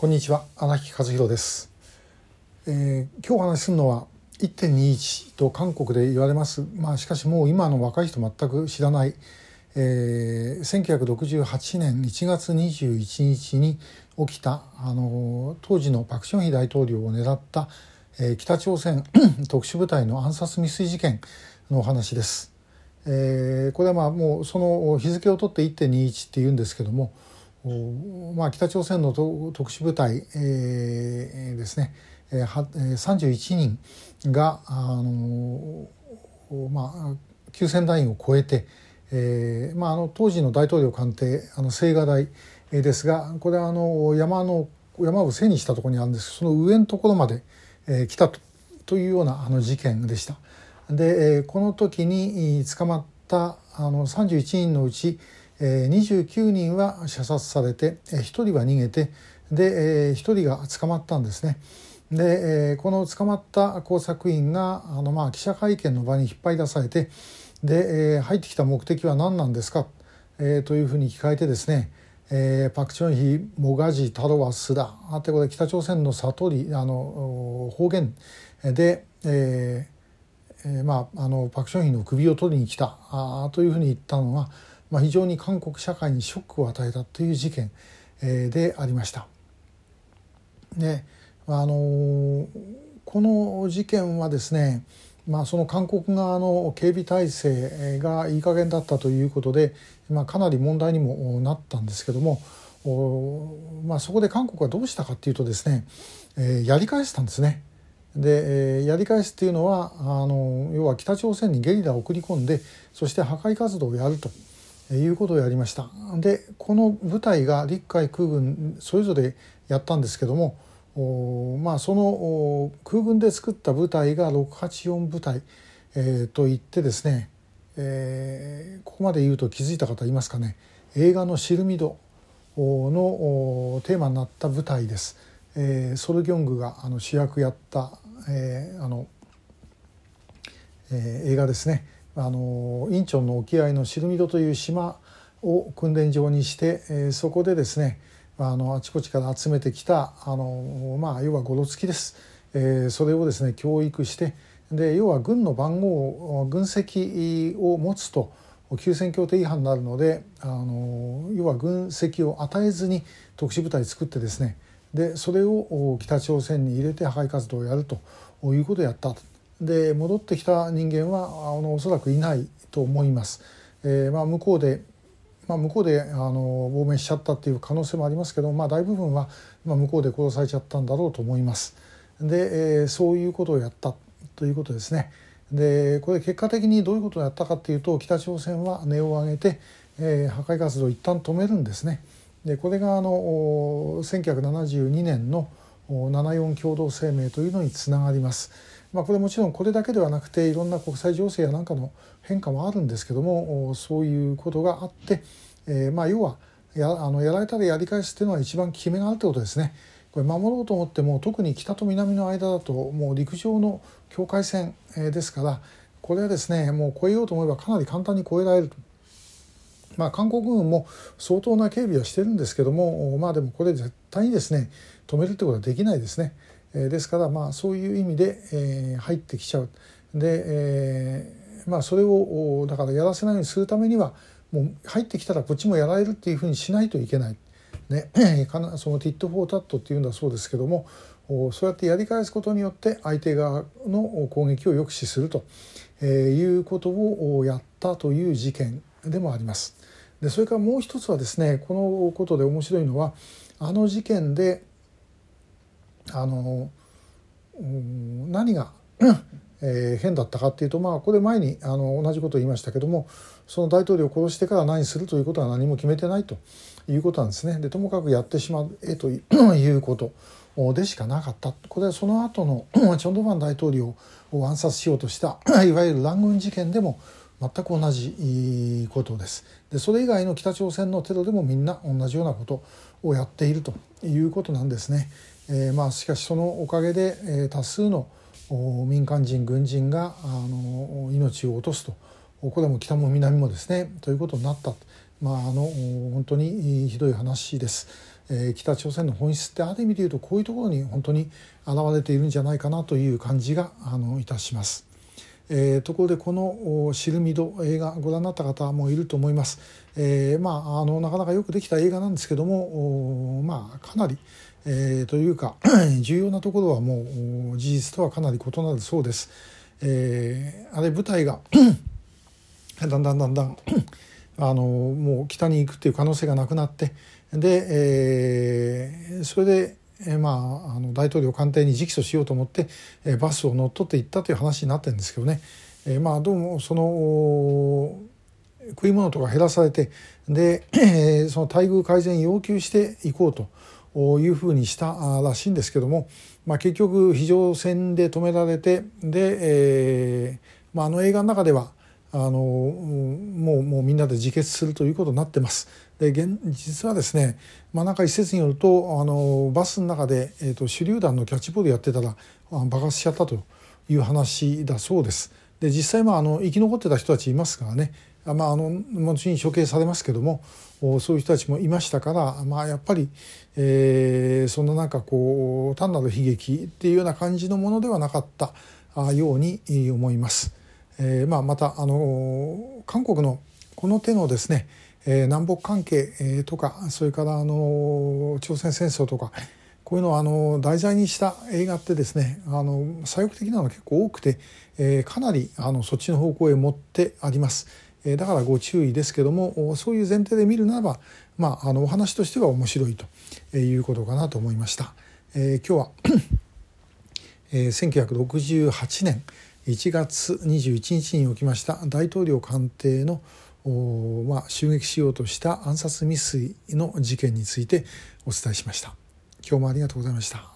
こんにちは荒木和弘です、えー、今日お話しするのは1.21と韓国で言われますまあしかしもう今の若い人全く知らない、えー、1968年1月21日に起きたあの当時のパク・チョンヒ大統領を狙った、えー、北朝鮮 特殊部隊の暗殺未遂事件のお話です。えー、これはまあもうその日付を取って1.21っていうんですけども、まあ、北朝鮮の特殊部隊、えー、ですね、えー、31人があの、まあ、休戦ラインを超えて、えーまあ、あの当時の大統領官邸あの青瓦台ですがこれはあの山の山を背にしたところにあるんですその上のところまで、えー、来たとというようなあの事件でした。で、えー、この時に捕まったあの31人のうち、29人は射殺されて、1人は逃げてで、1人が捕まったんですね。で、この捕まった工作員があの、まあ、記者会見の場に引っ張り出されてで、入ってきた目的は何なんですか、というふうに聞かれてですね、えー、パク・チョンヒモガジタロワスラあってこれ北朝鮮の悟りあの方言で、えーえー、まあ、あのパク・チョンヒの首を取りに来たあというふうに言ったのが、まあ、非常に韓国社会にショックを与えたという事件、えー、でありました。であのこの事件はですねまあ、その韓国側の警備体制がいい加減だったということで、まあ、かなり問題にもなったんですけども、まあ、そこで韓国はどうしたかっていうとですね、えー、やり返したんですね。で、えー、やり返すっていうのはあの要は北朝鮮にゲリラを送り込んでそして破壊活動をやるということをやりました。でこの部隊が陸海空軍それぞれやったんですけどもまあ、その空軍で作った部隊が684部隊、えー、といってですね、えー、ここまで言うと気づいた方いますかね映画の「シルミド」のテーマになった舞台です。えー、ソルギョングがあの主役やった、えーあのえー、映画ですね。あのインチョンの沖合のシルミドという島を訓練場にして、えー、そこでですねあのあちこちから集めてきたあの、まあ、要はごろつきです、えー、それをですね教育してで要は軍の番号軍籍を持つと休戦協定違反になるのであの要は軍籍を与えずに特殊部隊作ってですねでそれを北朝鮮に入れて破壊活動をやるということをやったで戻ってきた人間はあのおそらくいないと思います。えーまあ、向こうでまあ、向こうであの亡命しちゃったっていう可能性もありますけど、まあ、大部分は、まあ、向こうで殺されちゃったんだろうと思います。で、えー、そういうことをやったということですね。でこれ結果的にどういうことをやったかっていうと北朝鮮は音を上げて、えー、破壊活動を一旦止めるんですね。でこれがあの1972年の74共同声明というのにつながります。まあ、これもちろんこれだけではなくていろんな国際情勢やなんかの変化もあるんですけどもそういうことがあって、えー、まあ要はやあのやられたらやり返すっていうのは一番効き目があるってことですね。これ守ろうと思っても特に北と南の間だともう陸上の境界線ですからこれはですねもう越えようと思えばかなり簡単に越えられると。まあ、韓国軍も相当な警備はしてるんですけどもまあでもこれ絶対にですね止めるってことはできないですね。えですからまあそういう意味で、え入ってきちゃう。で、えまあそれをだからやらせないようにするためにはもう入ってきたらこっちもやられるっていうふうにしないといけない。ね、そのティット・フォー・タットっていうんだそうですけどもそうやってやり返すことによって相手側の攻撃を抑止するということをやったという事件でもあります。でそれからもう一つはですねこのことで面白いのはあの事件であの何が えー、変だったかっていうとまあこれ前にあの同じことを言いましたけどもその大統領を殺してから何するということは何も決めてないということなんですね。でともかくやってしまえと いうことでしかなかったこれはその後の チョン・ドファン大統領を暗殺しようとしたいわゆる乱軍事件でも全く同じことです。でそれ以外の北朝鮮のテロでもみんな同じようなことをやっているということなんですね。えー、まあしかしそのおかげで、えー、多数の民間人軍人があの命を落とすとこれも北も南もですねということになった、まあ、あの本当にひどい話です。えー、北朝鮮の本質ってある意味で言うとこういうところに本当に現れているんじゃないかなという感じがあのいたします。えー、ところでこの「シルミド」映画ご覧になった方もいると思います、えー、まああのなかなかよくできた映画なんですけどもまあかなり、えー、というか 重要なところはもう事実とはかなり異なるそうです、えー、あれ舞台が だんだんだんだん あのもう北に行くっていう可能性がなくなってで、えー、それで、えー、まああの大統領官邸に直訴しようと思って、えー、バスを乗っ取っていったという話になってるんですけどね、えー、まあどうもその食い物とか減らされてで、えー、その待遇改善要求していこうと。いうふうにしたらしいんですけども、まあ、結局非常線で止められてで、えーまあ、あの映画の中ではあのもうもうみんなで自決するということになってます。で現実はですね、まあ、なんか一説によるとあのバスの中で、えーと、手榴弾のキャッチボールやってたら爆発しちゃったという話だそうです。で実際まああの生き残ってた人たちいますからねまあ、あの後に処刑されますけどもそういう人たちもいましたから、まあ、やっぱり、えー、そんななんかこう単なる悲劇っていうような感じのものではなかったように思います。えーまあ、またあの韓国のこの手のですね、えー、南北関係とかそれからあの朝鮮戦争とかこういうのをあの題材にした映画ってですねあの左翼的なのが結構多くて、えー、かなりあのそっちの方向へ持ってあります。えー、だからご注意ですけどもそういう前提で見るならば、まあ、あのお話としては面白いということかなと思いました。えー、今日は えー、1968年1月21日に起きました大統領官邸のまあ、襲撃しようとした暗殺未遂の事件についてお伝えしました。今日もありがとうございました。